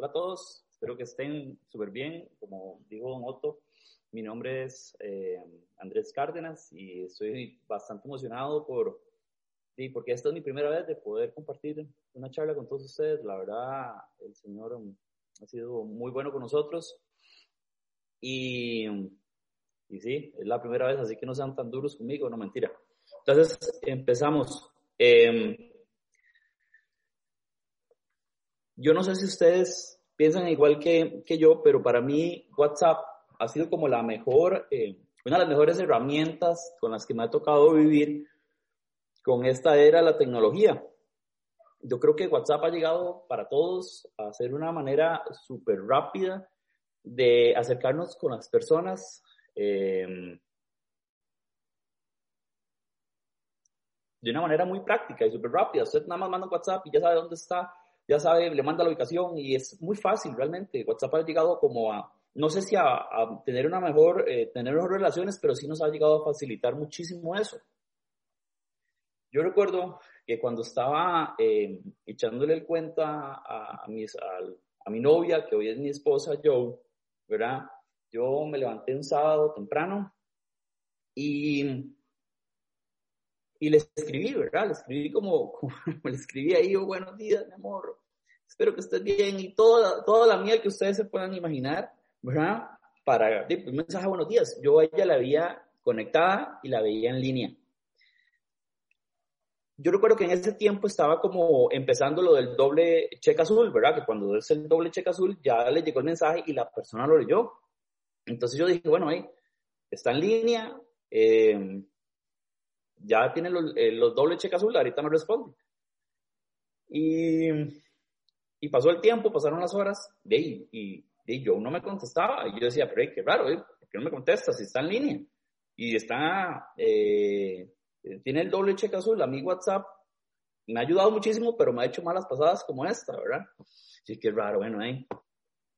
Hola a todos, espero que estén súper bien. Como dijo Don Otto, mi nombre es eh, Andrés Cárdenas y estoy bastante emocionado por, sí, porque esta es mi primera vez de poder compartir una charla con todos ustedes. La verdad, el Señor um, ha sido muy bueno con nosotros y, y sí, es la primera vez, así que no sean tan duros conmigo, no mentira. Entonces, empezamos. Eh, yo no sé si ustedes piensan igual que, que yo, pero para mí WhatsApp ha sido como la mejor, eh, una de las mejores herramientas con las que me ha tocado vivir con esta era de la tecnología. Yo creo que WhatsApp ha llegado para todos a ser una manera súper rápida de acercarnos con las personas. Eh, de una manera muy práctica y súper rápida. Usted nada más manda un WhatsApp y ya sabe dónde está ya sabe, le manda la ubicación y es muy fácil realmente. WhatsApp ha llegado como a, no sé si a, tener una mejor, eh, tener mejores relaciones, pero sí nos ha llegado a facilitar muchísimo eso. Yo recuerdo que cuando estaba eh, echándole el cuento a, a, a, mi novia, que hoy es mi esposa Joe, ¿verdad? Yo me levanté un sábado temprano y y le escribí, ¿verdad? Le escribí como, como le escribí ahí, oh, buenos días, mi amor, espero que estés bien y toda, toda la miel que ustedes se puedan imaginar, ¿verdad? Para, un mensaje buenos días. Yo a ella la veía conectada y la veía en línea. Yo recuerdo que en ese tiempo estaba como empezando lo del doble cheque azul, ¿verdad? Que cuando es el doble cheque azul ya le llegó el mensaje y la persona lo leyó. Entonces yo dije, bueno, ahí está en línea, eh, ya tiene los, eh, los dobles cheques azul, ahorita me responde. Y, y, pasó el tiempo, pasaron las horas, de, y, yo no me contestaba. Y yo decía, pero qué raro, ¿eh? ¿por qué no me contesta si está en línea? Y está, eh, tiene el doble cheque azul, a mi WhatsApp me ha ayudado muchísimo, pero me ha hecho malas pasadas como esta, ¿verdad? Sí, qué raro, bueno, ahí,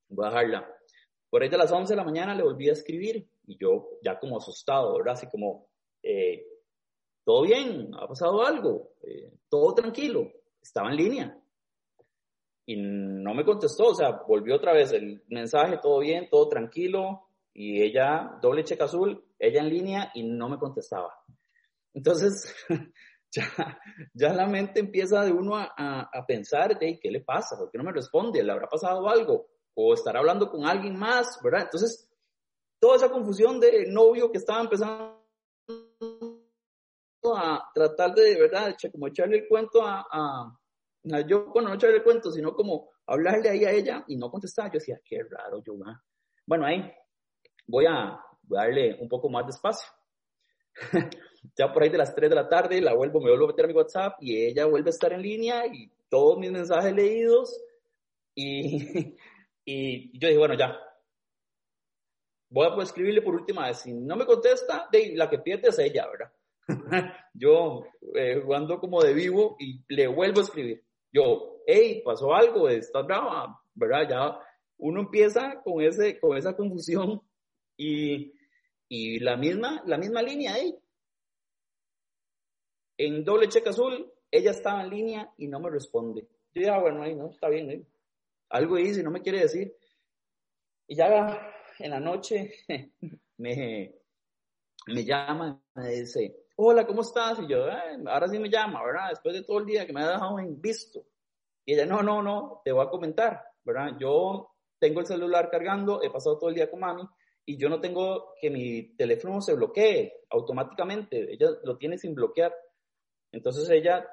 voy a dejarla. Por ahí de las 11 de la mañana le volví a escribir y yo ya como asustado, ¿verdad? Así como, eh, todo bien, ha pasado algo, eh, todo tranquilo, estaba en línea. Y no me contestó, o sea, volvió otra vez el mensaje, todo bien, todo tranquilo, y ella, doble cheque azul, ella en línea y no me contestaba. Entonces, ya, la mente empieza de uno a, a, pensar, de ¿qué le pasa? ¿Por qué no me responde? ¿Le habrá pasado algo? ¿O estará hablando con alguien más? ¿Verdad? Entonces, toda esa confusión de novio que estaba empezando a tratar de, de verdad, como echarle el cuento a, a, yo, bueno, no echarle el cuento, sino como hablarle ahí a ella y no contestar. Yo decía, qué raro, yo, bueno, ahí voy a, darle un poco más de espacio. ya por ahí de las 3 de la tarde la vuelvo, me vuelvo a meter a mi WhatsApp y ella vuelve a estar en línea y todos mis mensajes leídos y, y yo dije, bueno, ya. Voy a poder escribirle por última vez. Si no me contesta, de, la que pierde es ella, ¿verdad? yo eh, jugando como de vivo y le vuelvo a escribir. Yo, hey, pasó algo, estás brava, ¿verdad? Ya uno empieza con, ese, con esa confusión y, y la, misma, la misma línea ahí. En doble cheque azul, ella estaba en línea y no me responde. Yo ah, bueno, ahí no, está bien, ¿eh? algo hice, no me quiere decir. Y ya en la noche me, me llama, me dice, hola, ¿cómo estás? Y yo, ahora sí me llama, ¿verdad? Después de todo el día que me ha dejado en visto. Y ella, no, no, no, te voy a comentar, ¿verdad? Yo tengo el celular cargando, he pasado todo el día con mami y yo no tengo que mi teléfono se bloquee automáticamente, ella lo tiene sin bloquear. Entonces ella,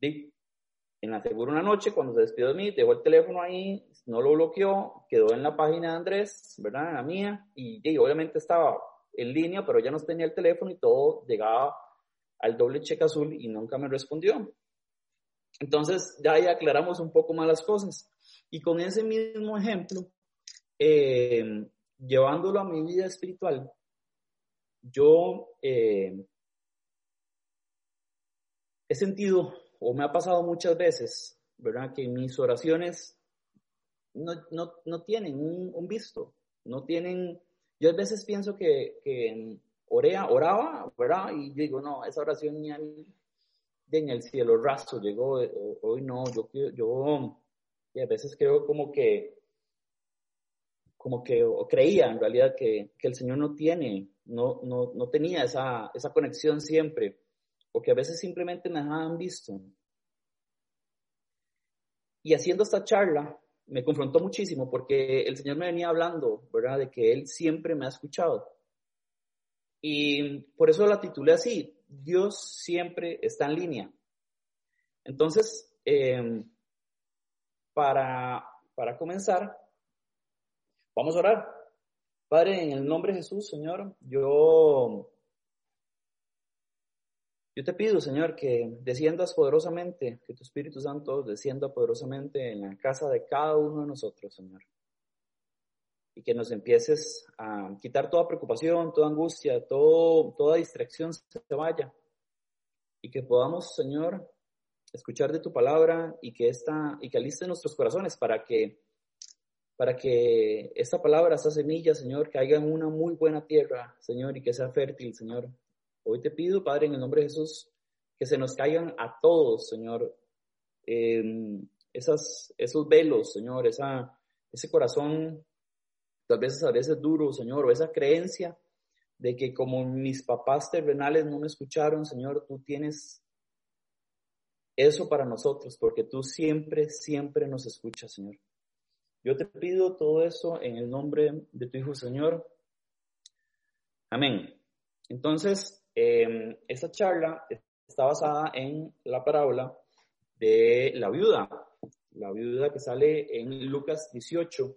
en la segura una noche, cuando se despidió de mí, dejó el teléfono ahí, no lo bloqueó, quedó en la página de Andrés, ¿verdad? La mía, y, y obviamente estaba en línea, pero ya no tenía el teléfono y todo llegaba al doble cheque azul y nunca me respondió. Entonces ya ahí aclaramos un poco más las cosas. Y con ese mismo ejemplo, eh, llevándolo a mi vida espiritual, yo eh, he sentido o me ha pasado muchas veces, ¿verdad? Que mis oraciones no, no, no tienen un, un, visto, no tienen, yo a veces pienso que, que orea, oraba, ¿verdad? Y digo, no, esa oración ni en el cielo raso llegó, eh, hoy no, yo, yo a veces creo como que como que creía en realidad que, que, el Señor no tiene, no, no, no tenía esa, esa conexión siempre, o que a veces simplemente me dejaban visto. Y haciendo esta charla, me confrontó muchísimo porque el Señor me venía hablando, ¿verdad? De que Él siempre me ha escuchado. Y por eso la titulé así, Dios siempre está en línea. Entonces, em, para, para comenzar, vamos a orar. Padre, en el nombre de Jesús, Señor, yo yo te pido, Señor, que desciendas poderosamente, que tu Espíritu Santo descienda poderosamente en la casa de cada uno de nosotros, Señor. Y que nos empieces a quitar toda preocupación, toda angustia, todo, toda distracción se vaya. Y que podamos, Señor, escuchar de tu palabra y que esta, y que aliste nuestros corazones para que, para que esta palabra, esta semilla, Señor, caiga en una muy buena tierra, Señor, y que sea fértil, Señor, Hoy te pido, Padre, en el nombre de Jesús, que se nos caigan a todos, Señor, esas, esos velos, Señor, esa, ese corazón, tal vez a veces duro, Señor, o esa creencia de que como mis papás terrenales no me escucharon, Señor, tú tienes eso para nosotros, porque tú siempre, siempre nos escuchas, Señor. Yo te pido todo eso en el nombre de tu Hijo, Señor. Amén. Entonces, eh, esta charla está basada en la parábola de la viuda, la viuda que sale en Lucas 18,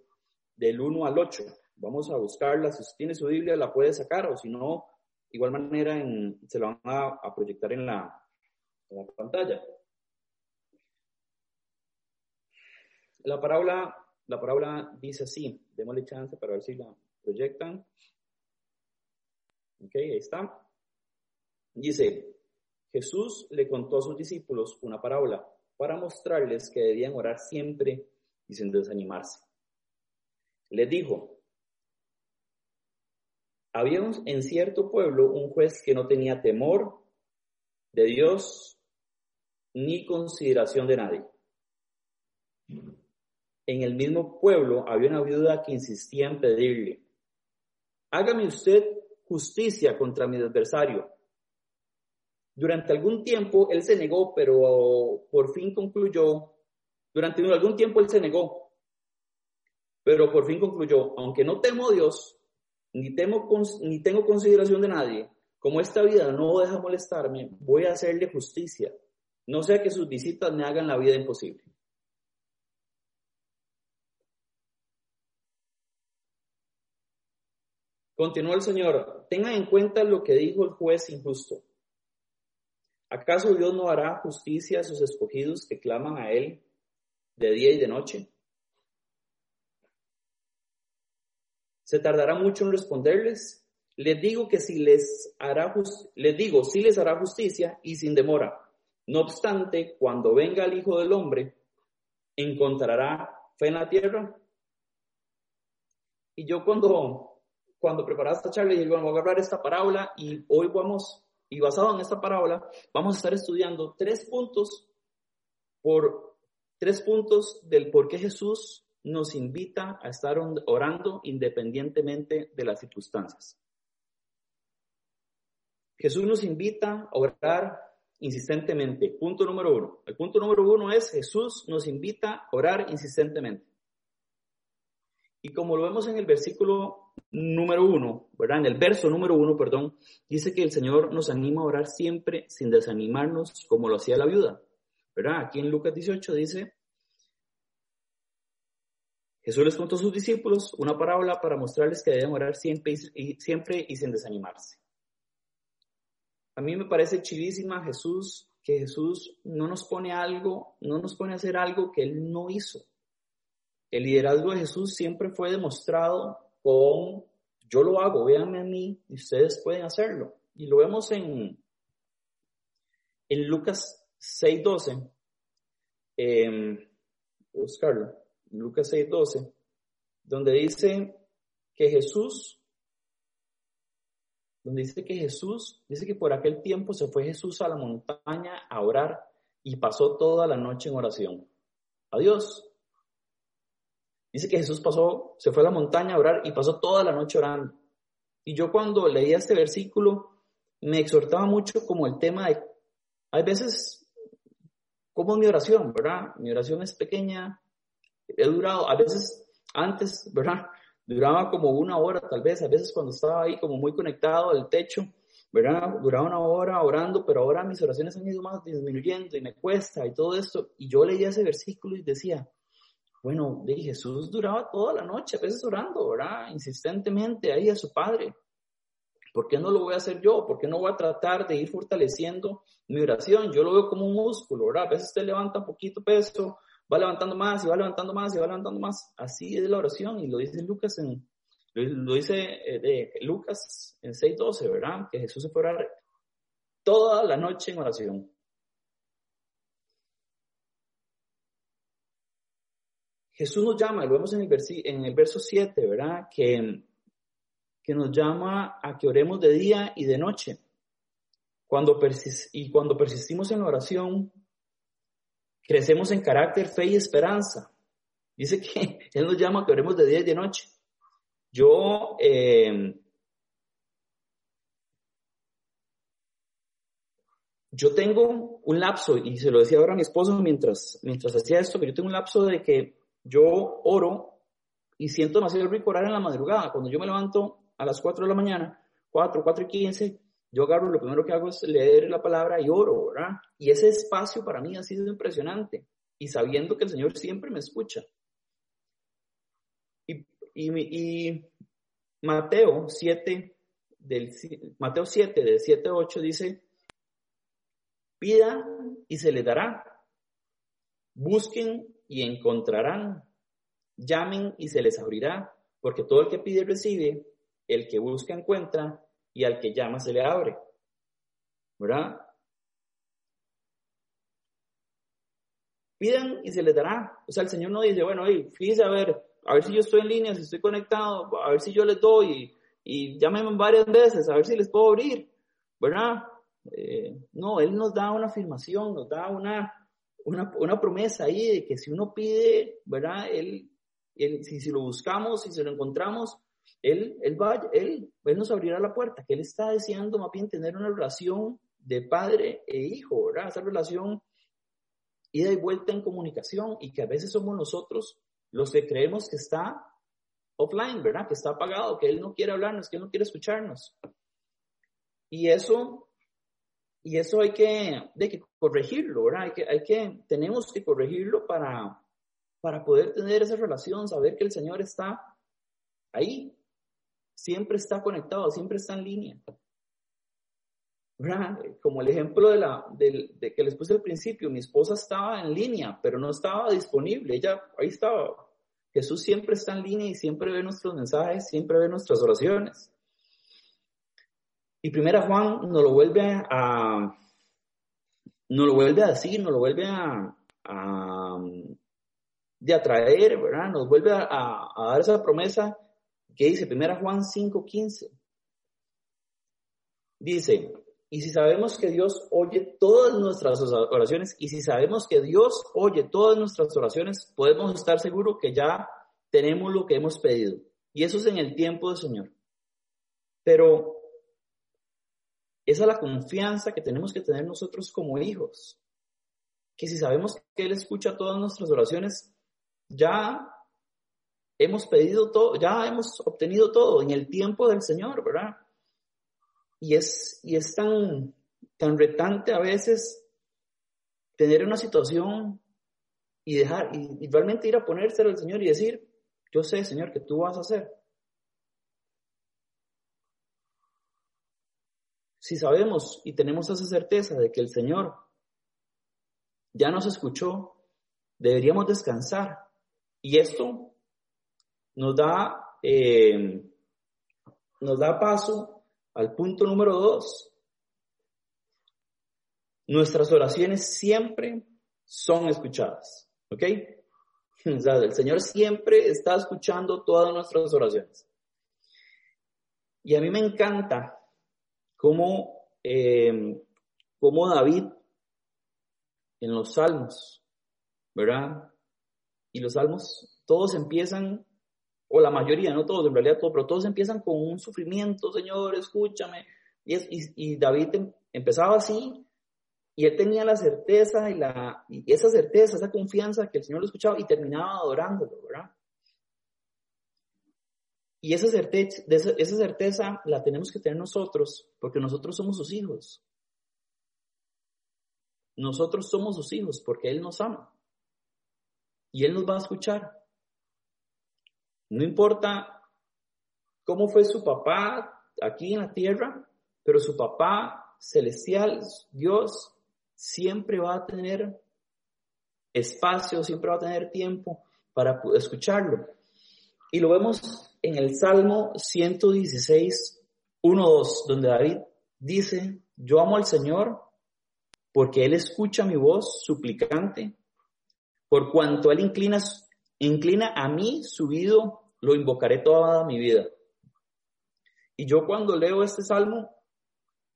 del 1 al 8. Vamos a buscarla, si tiene su Biblia la puede sacar o si no, igual manera se la van a, proyectar en la, en la pantalla. La parábola, la parábola dice así, démosle chance para ver si la proyectan. Ok, ahí está. Dice, Jesús le contó a sus discípulos una parábola para mostrarles que debían orar siempre y sin desanimarse. Les dijo, había en cierto pueblo un juez que no tenía temor de Dios ni consideración de nadie. En el mismo pueblo había una viuda que insistía en pedirle, hágame usted justicia contra mi adversario durante algún tiempo él se negó, pero por fin concluyó, durante algún tiempo él se negó, pero por fin concluyó, aunque no temo a Dios, ni, tengo consideración de nadie, como esta vida no deja molestarme, voy a hacerle justicia, no sea que sus visitas me hagan la vida imposible. Continuó el Señor, tengan en cuenta lo que dijo el juez injusto. ¿Acaso Dios no hará justicia a sus escogidos que claman a Él de día y de noche? ¿Se tardará mucho en responderles? Les digo que si les hará les digo, si les hará justicia y sin demora. No obstante, cuando venga el Hijo del Hombre, ¿encontrará fe en la tierra? Y yo cuando, cuando preparaba esta charla, dije, bueno, voy a hablar esta parábola y hoy vamos y basado en esta parábola, vamos a estar estudiando tres puntos por tres puntos del por qué Jesús nos invita a estar orando independientemente de las circunstancias. Jesús nos invita a orar insistentemente. Punto número uno. El punto número uno es Jesús nos invita a orar insistentemente. Y como lo vemos en el versículo número uno, ¿verdad? En el verso número uno, perdón, dice que el Señor nos anima a orar siempre sin desanimarnos como lo hacía la viuda, ¿verdad? Aquí en Lucas 18 dice, Jesús les contó a sus discípulos una parábola para mostrarles que deben orar siempre y, sin desanimarse. A mí me parece chidísima Jesús, que Jesús no nos pone algo, no nos pone a hacer algo que Él no hizo. El liderazgo de Jesús siempre fue demostrado con yo lo hago, véanme a mí y ustedes pueden hacerlo. Y lo vemos en, en Lucas 6.12. Eh, buscarlo. Lucas 6.12. Donde dice que Jesús, donde dice que Jesús, dice que por aquel tiempo se fue Jesús a la montaña a orar y pasó toda la noche en oración. Adiós. Dice que Jesús pasó, se fue a la montaña a orar y pasó toda la noche orando. Y yo cuando leía este versículo me exhortaba mucho como el tema de, hay veces, como mi oración, ¿verdad? Mi oración es pequeña, he durado, a veces antes, ¿verdad? Duraba como una hora tal vez, a veces cuando estaba ahí como muy conectado al techo, ¿verdad? Duraba una hora orando, pero ahora mis oraciones han ido más disminuyendo y me cuesta y todo esto. Y yo leía ese versículo y decía, bueno, de Jesús duraba toda la noche, a veces orando, ¿verdad? Insistentemente ahí a su Padre. ¿Por qué no lo voy a hacer yo? ¿Por qué no voy a tratar de ir fortaleciendo mi oración? Yo lo veo como un músculo, ¿verdad? A veces usted levanta un poquito peso, va levantando más y va levantando más y va levantando más. Así es la oración y lo dice Lucas en, lo dice eh, de Lucas en 6.12, ¿verdad? Que Jesús se fue orar toda la noche en oración. Jesús nos llama, lo vemos en el, en el verso 7, ¿verdad? Que, que nos llama a que oremos de día y de noche. Cuando y cuando persistimos en la oración, crecemos en carácter, fe y esperanza. Dice que Él nos llama que oremos de día y de noche. Yo, eh, yo tengo un lapso, y se lo decía ahora a mi esposo mientras, mientras hacía esto, que yo tengo un lapso de que yo oro y siento demasiado rico orar en la madrugada. Cuando yo me levanto a las 4 de la mañana, 4, 4 y 15, yo agarro, lo primero que hago es leer la palabra y oro, ¿verdad? Y ese espacio para mí ha sido impresionante. Y sabiendo que el Señor siempre me escucha. Y, y, y Mateo 7, del, Mateo 7, de 7 a 8 dice, pida y se le dará. Busquen y encontrarán. Llamen y se les abrirá, porque todo el que pide recibe, el que busca encuentra, y al que llama se le abre. ¿Verdad? Pidan y se les dará. O sea, el Señor no dice, bueno, hey, fíjese a ver, a ver si yo estoy en línea, si estoy conectado, a ver si yo les doy y, y llámenme varias veces, a ver si les puedo abrir. ¿Verdad? Eh, no, Él nos da una afirmación, nos da una, una, promesa ahí de que si uno pide, ¿verdad? Él, si, si lo buscamos, si se lo encontramos, él, él, va, él, él nos abrirá la puerta, que Él está deseando más bien tener una relación de padre e hijo, ¿verdad? Esa relación ida y vuelta en comunicación y que a veces somos nosotros los que creemos que está offline, ¿verdad? Que está apagado, que Él no quiere hablarnos, que Él no quiere escucharnos. Y eso y eso hay que, de que corregirlo, ¿verdad? Hay que, hay que, tenemos que corregirlo para, para poder tener esa relación, saber que el Señor está ahí, siempre está conectado, siempre está en línea. ¿verdad? Como el ejemplo de, la, de, de que les puse al principio, mi esposa estaba en línea, pero no estaba disponible, ella ahí estaba. Jesús siempre está en línea y siempre ve nuestros mensajes, siempre ve nuestras oraciones. Y primera Juan nos lo vuelve a, nos lo vuelve a decir, nos lo vuelve a, de atraer, ¿verdad? Nos vuelve a, dar esa promesa que dice primera Juan 5:15. Dice, y si sabemos que Dios oye todas nuestras oraciones, y si sabemos que Dios oye todas nuestras oraciones, podemos estar seguros que ya tenemos lo que hemos pedido. Y eso es en el tiempo del Señor. Pero esa es la confianza que tenemos que tener nosotros como hijos. Que si sabemos que Él escucha todas nuestras oraciones, ya hemos pedido todo, ya hemos obtenido todo en el tiempo del Señor, ¿verdad? Y es, y es tan, tan retante a veces tener una situación y dejar, y, realmente ir a ponérselo al Señor y decir, yo sé, Señor, que tú vas a hacer. Si sabemos y tenemos esa certeza de que el Señor ya nos escuchó, deberíamos descansar. Y esto nos da, eh, nos da paso al punto número dos. Nuestras oraciones siempre son escuchadas. ¿Ok? El Señor siempre está escuchando todas nuestras oraciones. Y a mí me encanta como, eh, como David en los salmos, ¿verdad? Y los salmos, todos empiezan, o la mayoría, no todos, en realidad todos, pero todos empiezan con un sufrimiento, Señor, escúchame. Y, David em, empezaba así, y él tenía la certeza y esa certeza, esa confianza que el Señor lo escuchaba y terminaba adorándolo, ¿verdad? Y esa certeza, esa certeza la tenemos que tener nosotros, porque nosotros somos sus hijos. Nosotros somos sus hijos porque Él nos ama. Y Él nos va a escuchar. No importa cómo fue su papá aquí en la tierra, pero su papá celestial, Dios, siempre va a tener espacio, siempre va a tener tiempo para escucharlo. Y lo vemos en el Salmo 116, 1, 2, donde David dice, yo amo al Señor porque Él escucha mi voz suplicante, por cuanto Él inclina, inclina a mí subido, lo invocaré toda mi vida. Y yo cuando leo este salmo,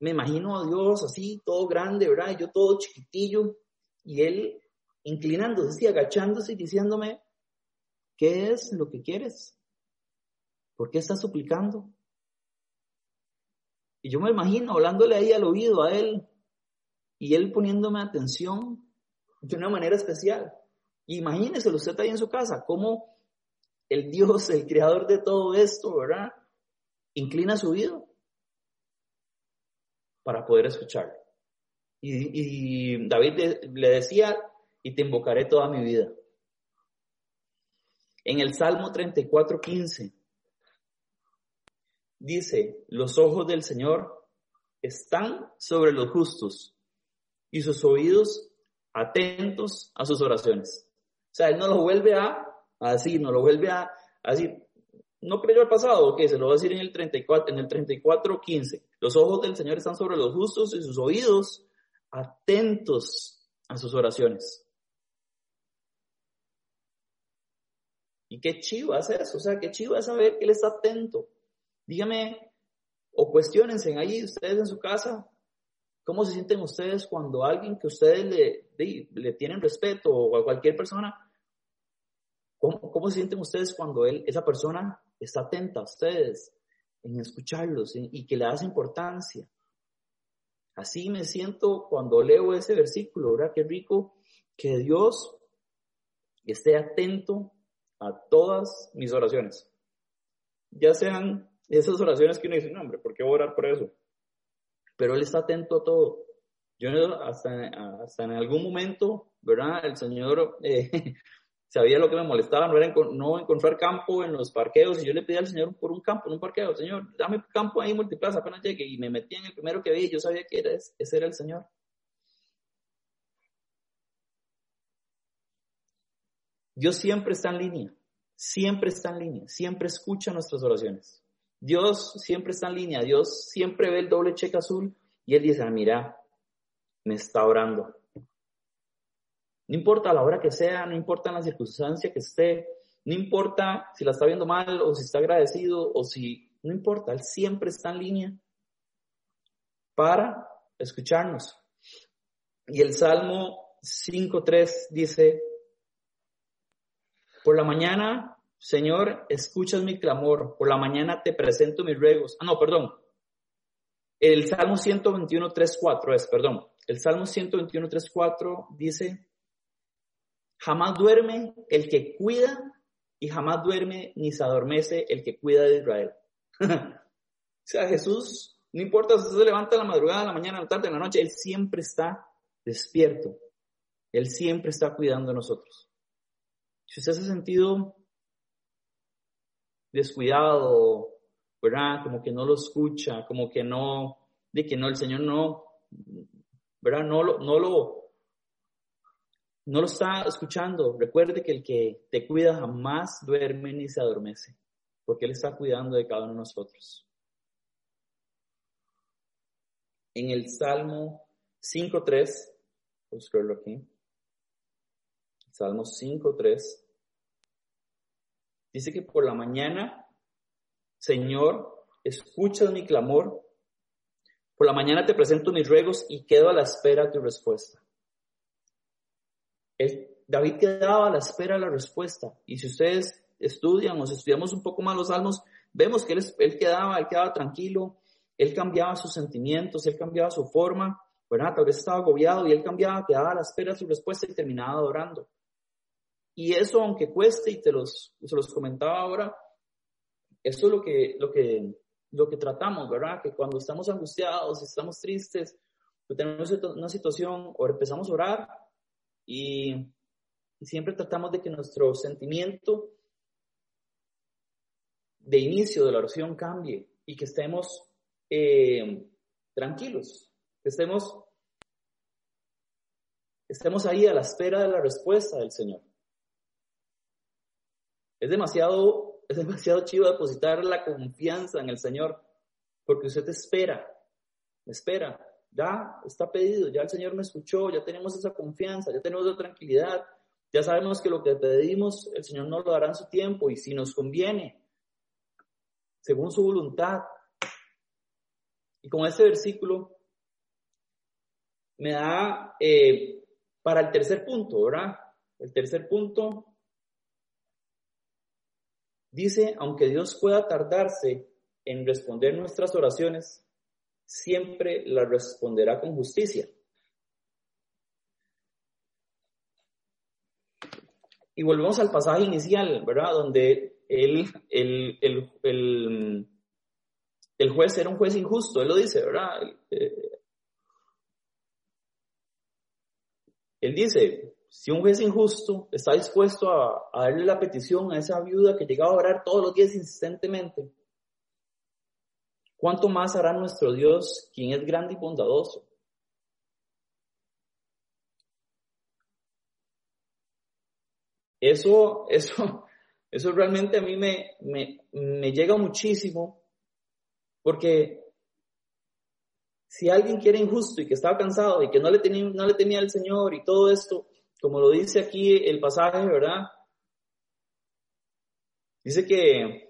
me imagino a Dios así, todo grande, ¿verdad? yo todo chiquitillo, y Él inclinándose, agachándose y diciéndome, ¿qué es lo que quieres? ¿Por qué estás suplicando? Y yo me imagino hablándole ahí al oído a Él, y él poniéndome atención de una manera especial. Imagínese usted ahí en su casa, cómo el Dios, el creador de todo esto, ¿verdad? Inclina su oído para poder escucharlo. Y, David le decía, y te invocaré toda mi vida. En el Salmo 34, 15, dice, los ojos del Señor están sobre los justos y sus oídos atentos a sus oraciones. O sea, él no lo vuelve a, decir, no lo vuelve a, decir, no creyó al pasado, ok, se lo va a decir en el 34, en el 34, 15. Los ojos del Señor están sobre los justos y sus oídos atentos a sus oraciones. Y qué chivo es eso, o sea, qué chivo es saber que Él está atento. Dígame, o cuestionense ahí ustedes en su casa, ¿Cómo se sienten ustedes cuando alguien que ustedes le, le, tienen respeto o a cualquier persona, ¿cómo, sienten ustedes cuando él, esa persona está atenta a ustedes en escucharlos y que le das importancia? Así me siento cuando leo ese versículo, ¿verdad? Qué rico que Dios esté atento a todas mis oraciones. Ya sean esas oraciones que uno dice, no, hombre, ¿por qué orar por eso? pero Él está atento a todo. Yo hasta, hasta en algún momento, ¿verdad? El Señor eh, sabía lo que me molestaba, no era no encontrar campo en los parqueos, y yo le pedí al Señor por un campo, en un parqueo, Señor, dame campo ahí multiplaza apenas llegue, y me metí en el primero que vi, yo sabía que era, ese era el Señor. Dios siempre está en línea, siempre está en línea, siempre escucha nuestras oraciones. Dios siempre está en línea, Dios siempre ve el doble cheque azul y Él dice, ah, mira, me está orando. No importa la hora que sea, no importa la circunstancia que esté, no importa si la está viendo mal o si está agradecido o si, no importa, Él siempre está en línea para escucharnos. Y el Salmo 5.3 dice, por la mañana Señor, escuchas mi clamor, por la mañana te presento mis ruegos. Ah, no, perdón. El Salmo 121, 3, 4 es, perdón. El Salmo 121, 3, 4 dice, jamás duerme el que cuida y jamás duerme ni se adormece el que cuida de Israel. o sea, Jesús, no importa si se levanta a la madrugada, a la mañana, a la tarde, a la noche, Él siempre está despierto. Él siempre está cuidando de nosotros. Si usted se ha sentido descuidado, ¿verdad? Como que no lo escucha, como que no, de que no, el Señor no, ¿verdad? No lo, no lo, no lo está escuchando. Recuerde que el que te cuida jamás duerme ni se adormece, porque Él está cuidando de cada uno de nosotros. En el Salmo 5.3, buscarlo aquí. Salmo 5.3 Dice que por la mañana, Señor, escuchas mi clamor. Por la mañana te presento mis ruegos y quedo a la espera de tu respuesta. David quedaba a la espera de la respuesta. Y si ustedes estudian o estudiamos un poco más los salmos, vemos que él, él, quedaba, él quedaba tranquilo, él cambiaba sus sentimientos, él cambiaba su forma, ¿verdad? Tal vez estaba agobiado y él cambiaba, quedaba a la espera de su respuesta y terminaba adorando. Y eso, aunque cueste, y te los, se los comentaba ahora, eso es lo que, lo que, lo que tratamos, ¿verdad? Que cuando estamos angustiados, estamos tristes, tenemos una situación o empezamos a orar y, siempre tratamos de que nuestro sentimiento de inicio de la oración cambie y que estemos eh, tranquilos, que estemos, estemos ahí a la espera de la respuesta del Señor. Es demasiado, es demasiado chivo depositar la confianza en el Señor, porque usted espera, espera, ya está pedido, ya el Señor me escuchó, ya tenemos esa confianza, ya tenemos la tranquilidad, ya sabemos que lo que pedimos el Señor nos lo dará en su tiempo y si nos conviene, según su voluntad. Y con este versículo me da eh, para el tercer punto, ¿verdad? El tercer punto Dice, aunque Dios pueda tardarse en responder nuestras oraciones, siempre las responderá con justicia. Y volvemos al pasaje inicial, ¿verdad? Donde el, el, el, el, juez era un juez injusto, él lo dice, ¿verdad? Eh, él dice, si un juez injusto está dispuesto a, darle la petición a esa viuda que llegaba a orar todos los días insistentemente, ¿cuánto más hará nuestro Dios, quien es grande y bondadoso? Eso, eso, eso realmente a mí me, me, llega muchísimo, porque si alguien quiere injusto y que estaba cansado y que no le tenía, no le temía al Señor y todo esto, como lo dice aquí el pasaje, ¿verdad? Dice que,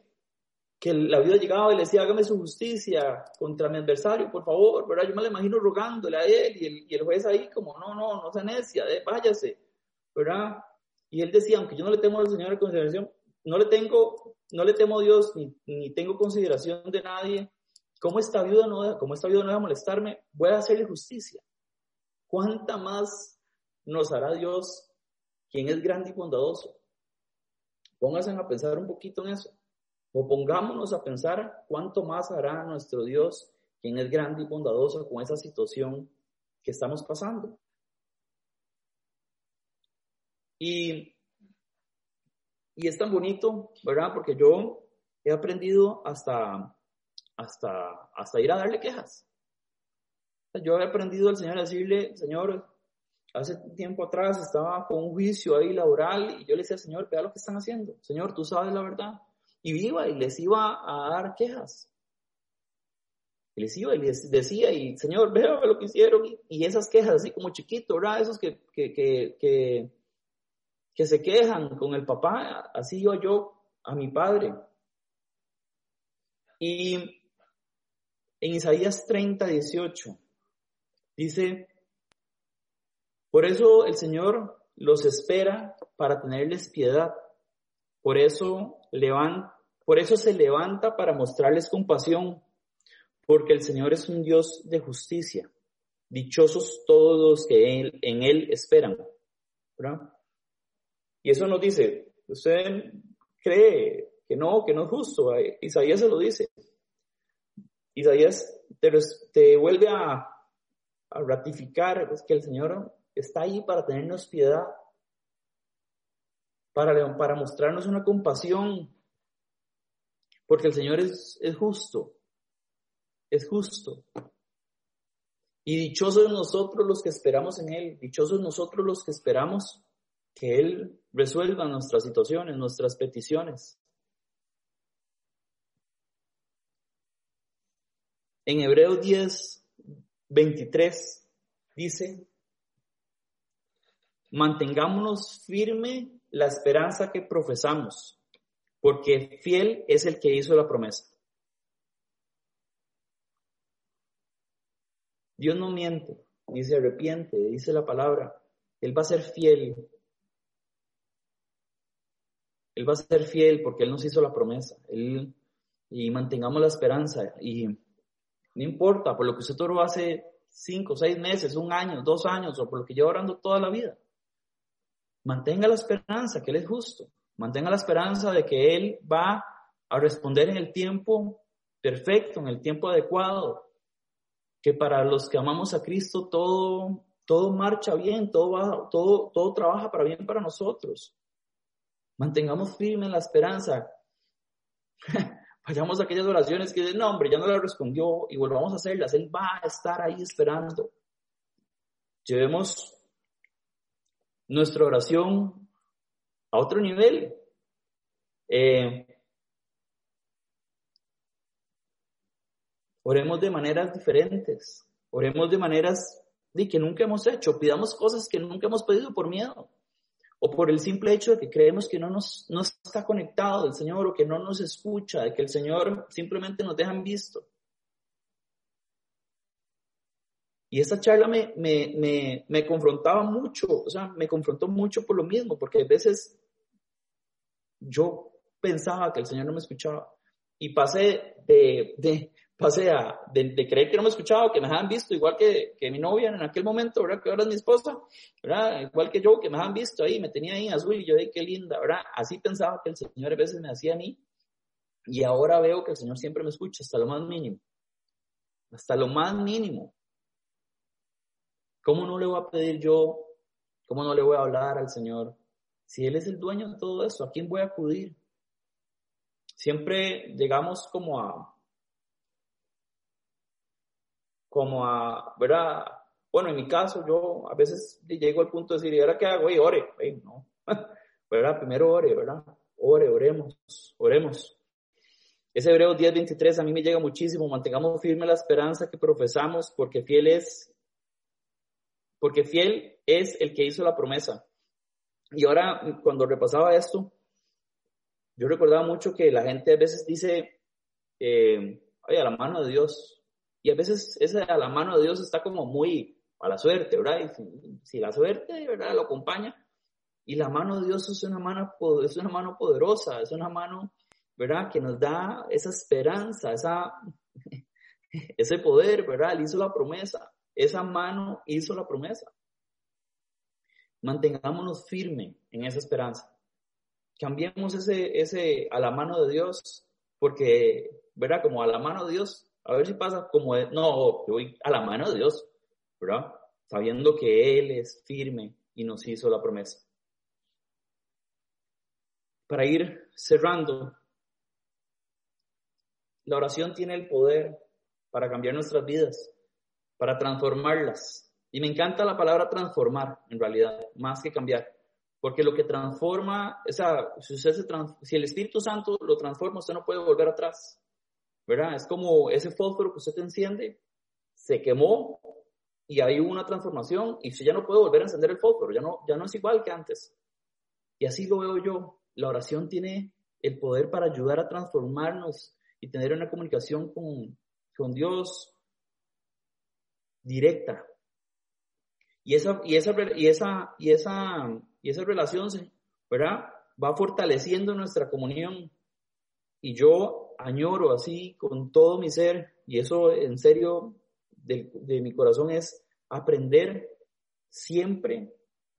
que la vida llegaba y le decía, hágame su justicia contra mi adversario, por favor, ¿verdad? Yo me lo imagino rogándole a él y el, y el juez ahí como, no, no, no sea necia, váyase, ¿verdad? Y él decía, aunque yo no le temo al Señor de consideración, no le tengo, no le temo a Dios ni, ni tengo consideración de nadie, ¿cómo esta viuda no, cómo esta viuda no va a molestarme? Voy a hacerle justicia. ¿Cuánta más nos hará Dios, quien es grande y bondadoso. Pónganse a pensar un poquito en eso. O pongámonos a pensar cuánto más hará nuestro Dios, quien es grande y bondadoso, con esa situación que estamos pasando. Y, y es tan bonito, ¿verdad? Porque yo he aprendido hasta, hasta, hasta ir a darle quejas. Yo he aprendido al Señor a decirle, Señor, hace tiempo atrás estaba con un juicio ahí laboral y yo le decía, Señor, vea lo que están haciendo. Señor, tú sabes la verdad. Y viva y les iba a dar quejas. Y les iba y les decía, y Señor, vea lo que hicieron. Y esas quejas, así como chiquito, ¿verdad? Esos que, que, que, que, se quejan con el papá, así iba yo a mi padre. Y en Isaías 30, 18, dice, por eso el Señor los espera para tenerles piedad. Por eso, por eso se levanta para mostrarles compasión, porque el Señor es un Dios de justicia. Dichosos todos los que en Él esperan. Y eso nos dice, usted cree que no, que no es justo. Isaías se lo dice. Isaías te, vuelve a, a ratificar pues, que el Señor está ahí para tenernos piedad, para, para mostrarnos una compasión, porque el Señor es, justo, es justo. Y dichosos nosotros los que esperamos en Él, dichosos nosotros los que esperamos que Él resuelva nuestras situaciones, nuestras peticiones. En Hebreos 10, 23 dice, mantengámonos firme la esperanza que profesamos, porque fiel es el que hizo la promesa. Dios no miente, ni se arrepiente, dice la palabra. Él va a ser fiel. Él va a ser fiel porque Él nos hizo la promesa. Él, y mantengamos la esperanza. Y no importa, por lo que usted oró hace cinco, seis meses, un año, dos años, o por lo que lleva orando toda la vida. Mantenga la esperanza, que Él es justo. Mantenga la esperanza de que Él va a responder en el tiempo perfecto, en el tiempo adecuado. Que para los que amamos a Cristo todo, todo marcha bien, todo, todo, todo trabaja para bien para nosotros. Mantengamos firme la esperanza. Vayamos a aquellas oraciones que dicen, no, hombre, ya no le respondió y volvamos a hacerlas. Él va a estar ahí esperando. Llevemos nuestra oración a otro nivel. Eh, oremos de maneras diferentes. Oremos de maneras de que nunca hemos hecho. Pidamos cosas que nunca hemos pedido por miedo o por el simple hecho de que creemos que no nos no está conectado el Señor o que no nos escucha, de que el Señor simplemente nos deja en visto. Y esa charla me, me, me, me, confrontaba mucho, o sea, me confrontó mucho por lo mismo, porque a veces yo pensaba que el Señor no me escuchaba y pasé de, de, pasé a, de, creer que no me escuchaba, que me habían visto, igual que, que mi novia en aquel momento, ¿verdad? Que ahora es mi esposa, ¿verdad? Igual que yo, que me habían visto ahí, me tenía ahí azul y yo, dije, qué linda, ¿verdad? Así pensaba que el Señor a veces me hacía a mí y ahora veo que el Señor siempre me escucha hasta lo más mínimo, hasta lo más mínimo. ¿Cómo no le voy a pedir yo? ¿Cómo no le voy a hablar al Señor? Si Él es el dueño de todo eso, ¿a quién voy a acudir? Siempre llegamos como a, como a, ¿verdad? Bueno, en mi caso, yo a veces llego al punto de decir, ¿y ahora qué hago? Y ore, no, ¿verdad? Primero ore, ¿verdad? Ore, oremos, oremos. Ese Hebreos 10:23 a mí me llega muchísimo. Mantengamos firme la esperanza que profesamos, porque fiel es, porque fiel es el que hizo la promesa. Y ahora, cuando repasaba esto, yo recordaba mucho que la gente a veces dice, eh, a la mano de Dios, y a veces esa la mano de Dios está como muy a la suerte, ¿verdad? Y si, la suerte, ¿verdad? Lo acompaña. Y la mano de Dios es una mano, es una mano poderosa, es una mano, ¿verdad? Que nos da esa esperanza, esa, ese poder, ¿verdad? Él hizo la promesa. Esa mano hizo la promesa. Mantengámonos firmes en esa esperanza. Cambiemos ese, ese a la mano de Dios, porque, ¿verdad? Como a la mano de Dios a ver si pasa como, de, no, yo voy a la mano de Dios, ¿verdad? Sabiendo que Él es firme y nos hizo la promesa. Para ir cerrando, la oración tiene el poder para cambiar nuestras vidas, para transformarlas. Y me encanta la palabra transformar, en realidad, más que cambiar. Porque lo que transforma, o si, se si el Espíritu Santo lo transforma, usted no puede volver atrás. ¿verdad? Es como ese fósforo que usted enciende, se quemó y hay una transformación y usted ya no puede volver a encender el fósforo, ya no, ya no es igual que antes. Y así lo veo yo. La oración tiene el poder para ayudar a transformarnos y tener una comunicación con, con Dios directa. Y esa, y esa, y esa, y esa, y esa relación, ¿verdad? Va fortaleciendo nuestra comunión. Y yo añoro así con todo mi ser, y eso en serio de, mi corazón es aprender siempre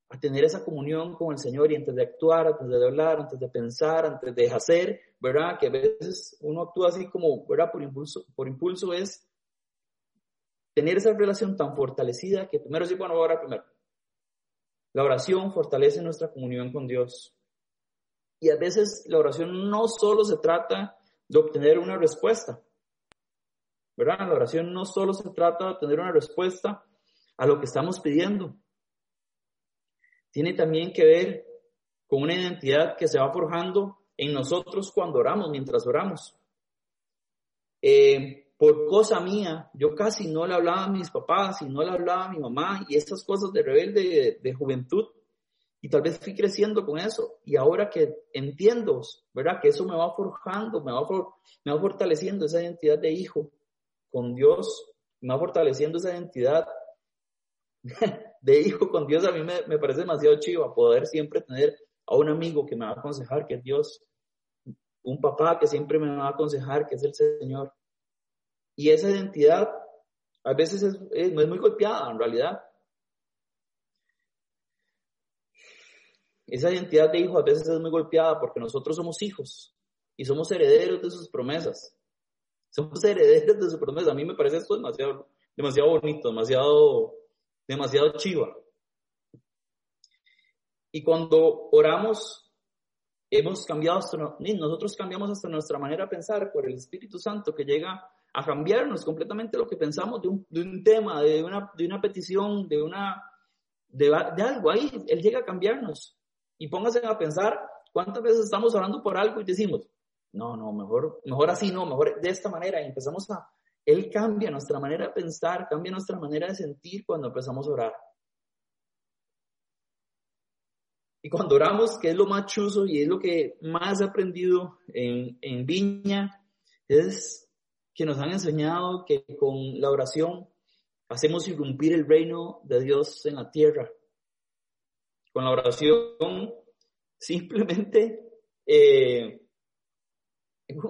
a tener esa comunión con el Señor y antes de actuar, antes de hablar, antes de pensar, antes de hacer, ¿verdad? Que a veces uno actúa así como, ¿verdad? Por impulso, por impulso es tener esa relación tan fortalecida que primero sí, bueno, ahora primero. La oración fortalece nuestra comunión con Dios. Y a veces la oración no solo se trata de obtener una respuesta. ¿Verdad? La oración no solo se trata de obtener una respuesta a lo que estamos pidiendo. Tiene también que ver con una identidad que se va forjando en nosotros cuando oramos, mientras oramos. Eh, por cosa mía, yo casi no le hablaba a mis papás y no le hablaba a mi mamá y estas cosas de rebelde de juventud y tal vez fui creciendo con eso. Y ahora que entiendo, ¿verdad? Que eso me va forjando, me va, va fortaleciendo esa identidad de hijo con Dios, me va fortaleciendo esa identidad de hijo con Dios. A mí me, me parece demasiado chiva poder siempre tener a un amigo que me va a aconsejar que es Dios, un papá que siempre me va a aconsejar que es el Señor. Y esa identidad a veces es, es, es muy golpeada en realidad. Esa identidad de hijo a veces es muy golpeada porque nosotros somos hijos y somos herederos de sus promesas. Somos herederos de sus promesas. A mí me parece esto demasiado, demasiado bonito, demasiado, demasiado chiva. Y cuando oramos, hemos cambiado, nosotros cambiamos hasta nuestra manera de pensar por el Espíritu Santo que llega a cambiarnos completamente lo que pensamos de un, de un tema, de una, de una petición, de, una, de, de algo ahí. Él llega a cambiarnos. Y pónganse a pensar cuántas veces estamos orando por algo y decimos, no, no, mejor, mejor así, no, mejor de esta manera. Y empezamos a, Él cambia nuestra manera de pensar, cambia nuestra manera de sentir cuando empezamos a orar. Y cuando oramos, que es lo más chuzo y es lo que más he aprendido en, en Viña, es que nos han enseñado que con la oración hacemos irrumpir el reino de Dios en la tierra. Con la oración simplemente, eh,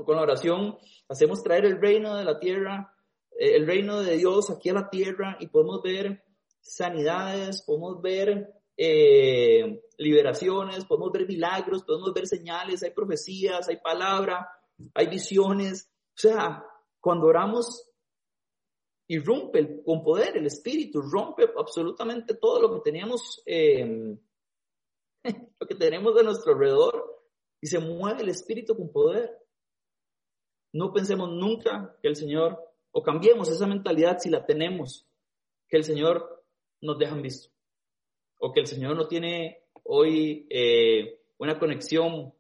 con la oración hacemos traer el reino de la tierra, eh, el reino de Dios aquí a la tierra y podemos ver sanidades, podemos ver eh, liberaciones, podemos ver milagros, podemos ver señales, hay profecías, hay palabra, hay visiones. O sea, cuando oramos irrumpe con poder el Espíritu, rompe absolutamente todo lo que teníamos eh, lo que tenemos de nuestro alrededor y se mueve el Espíritu con poder. No pensemos nunca que el Señor, o cambiemos esa mentalidad si la tenemos, que el Señor nos deja visto, o que el Señor no tiene hoy eh, una conexión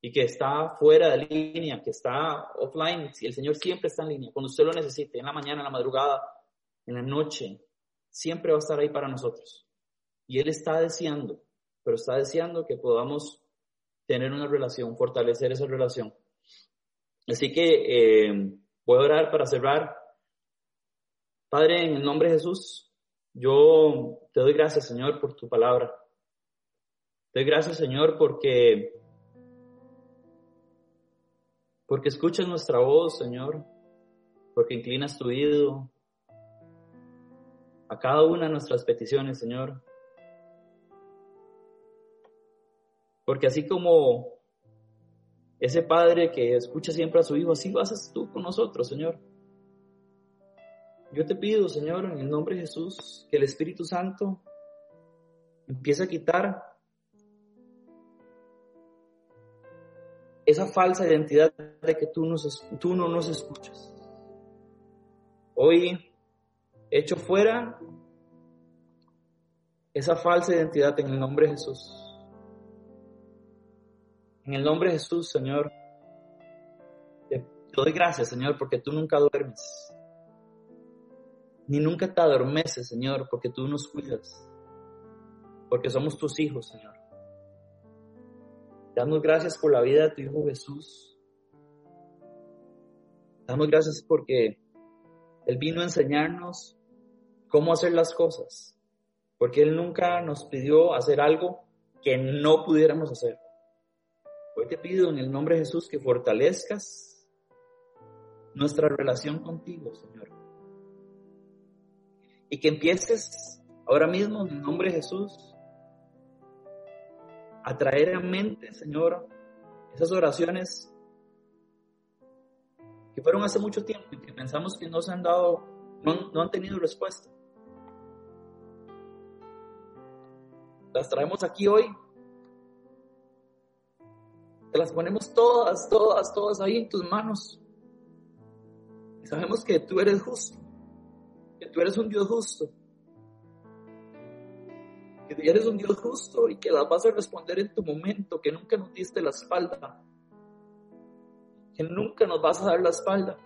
y que está fuera de línea, que está offline, el Señor siempre está en línea, cuando usted lo necesite, en la mañana, en la madrugada, en la noche, siempre va a estar ahí para nosotros. Y Él está deseando, pero está deseando que podamos tener una relación, fortalecer esa relación. Así que eh, voy a orar para cerrar. Padre, en el nombre de Jesús, yo te doy gracias, Señor, por tu palabra. Te doy gracias, Señor, porque porque escuchas nuestra voz, Señor, porque inclinas tu oído a cada una de nuestras peticiones, Señor. Porque así como ese padre que escucha siempre a su hijo, así vas tú con nosotros, Señor. Yo te pido, Señor, en el nombre de Jesús, que el Espíritu Santo empiece a quitar esa falsa identidad de que tú, nos, tú no nos escuchas. Hoy, echo fuera esa falsa identidad en el nombre de Jesús. En el nombre de Jesús, Señor, te doy gracias, Señor, porque tú nunca duermes. Ni nunca te adormeces, Señor, porque tú nos cuidas. Porque somos tus hijos, Señor. Damos gracias por la vida de tu Hijo Jesús. Damos gracias porque Él vino a enseñarnos cómo hacer las cosas. Porque Él nunca nos pidió hacer algo que no pudiéramos hacer. Hoy te pido en el nombre de Jesús que fortalezcas nuestra relación contigo, Señor. Y que empieces ahora mismo en el nombre de Jesús a traer a mente, Señor, esas oraciones que fueron hace mucho tiempo y que pensamos que no se han dado, no, no han tenido respuesta. Las traemos aquí hoy te las ponemos todas, todas, todas ahí en tus manos. Y sabemos que tú eres justo, que tú eres un Dios justo, que eres un Dios justo y que las vas a responder en tu momento, que nunca nos diste la espalda, que nunca nos vas a dar la espalda.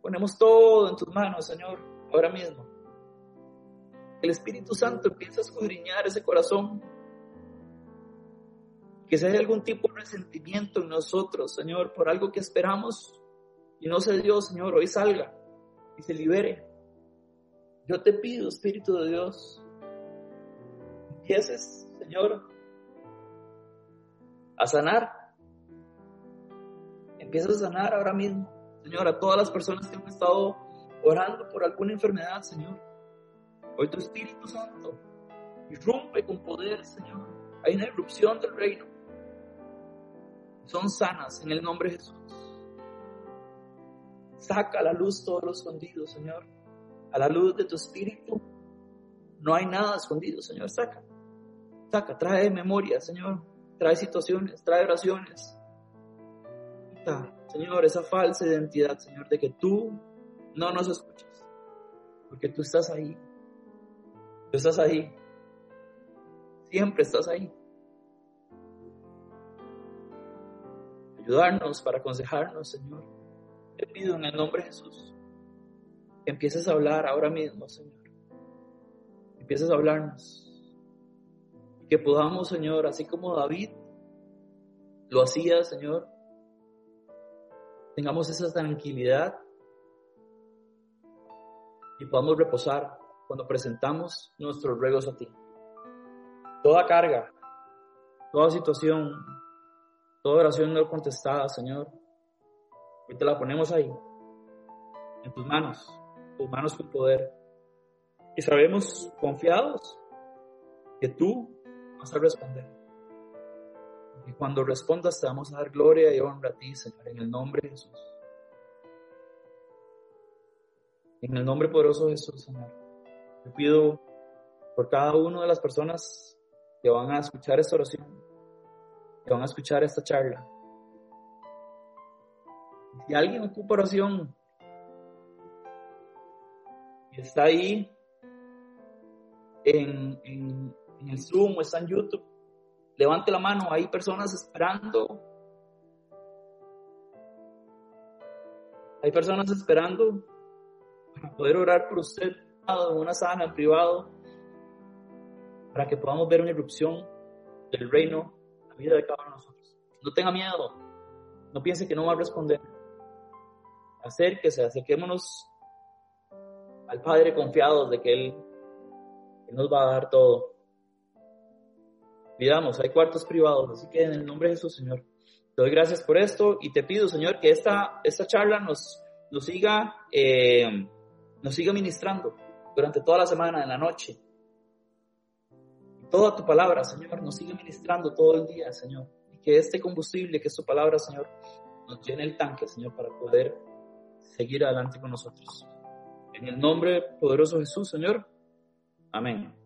Ponemos todo en tus manos, Señor, ahora mismo. El Espíritu Santo empieza a escudriñar ese corazón que si hay algún tipo de resentimiento en nosotros, Señor, por algo que esperamos y no se dio, Señor, hoy salga y se libere. Yo te pido, Espíritu de Dios, empieces, Señor, a sanar. Empiezas a sanar ahora mismo, Señor, a todas las personas que han estado orando por alguna enfermedad, Señor. Hoy tu Espíritu Santo irrumpe con poder, Señor. Hay una erupción del reino. Son sanas en el nombre de Jesús. Saca a la luz todo lo escondido, Señor. A la luz de tu Espíritu no hay nada escondido, Señor. Saca. Saca, trae memoria, Señor. Trae situaciones, trae oraciones. Señor, esa falsa identidad, Señor, de que tú no nos escuchas. Porque tú estás ahí. Tú estás ahí. Siempre estás ahí. Ayudarnos para aconsejarnos, Señor. Te pido en el nombre de Jesús empieces a hablar ahora mismo, Señor. empieces a hablarnos. Que podamos, Señor, así como David lo hacía, Señor, tengamos esa tranquilidad y podamos reposar cuando presentamos nuestros ruegos a ti. Toda carga, toda situación, toda oración no contestada, Señor, y te la ponemos ahí, en tus manos, tus manos con poder. Y sabemos confiados que tú vas a responder. Y cuando respondas te vamos a dar gloria y honra a ti, Señor, en el nombre de Jesús. En el nombre poderoso de Jesús, Señor. Te pido por cada una de las personas que van a escuchar esta oración, que van a escuchar esta charla. Si alguien ocupa oración está ahí en, en, el Zoom o está en YouTube, Levante la mano, hay personas esperando. Hay personas esperando para poder orar por usted en una sala en privado, para que podamos ver una irrupción del reino en la vida de cada uno de nosotros. No tenga miedo, no piense que no va a responder. Acérquese, acerquémonos al Padre confiados de que Él, nos va a dar todo pidamos, hay cuartos privados, así que en el nombre de Jesús, Señor, te doy gracias por esto y te pido, Señor, que esta, esta charla nos, nos, siga, eh, nos siga ministrando durante toda la semana, en la noche. Toda tu palabra, Señor, nos sigue ministrando todo el día, Señor. Y que este combustible, que es tu palabra, Señor, nos llene el tanque, Señor, para poder seguir adelante con nosotros. En el nombre poderoso de Jesús, Señor. Amén.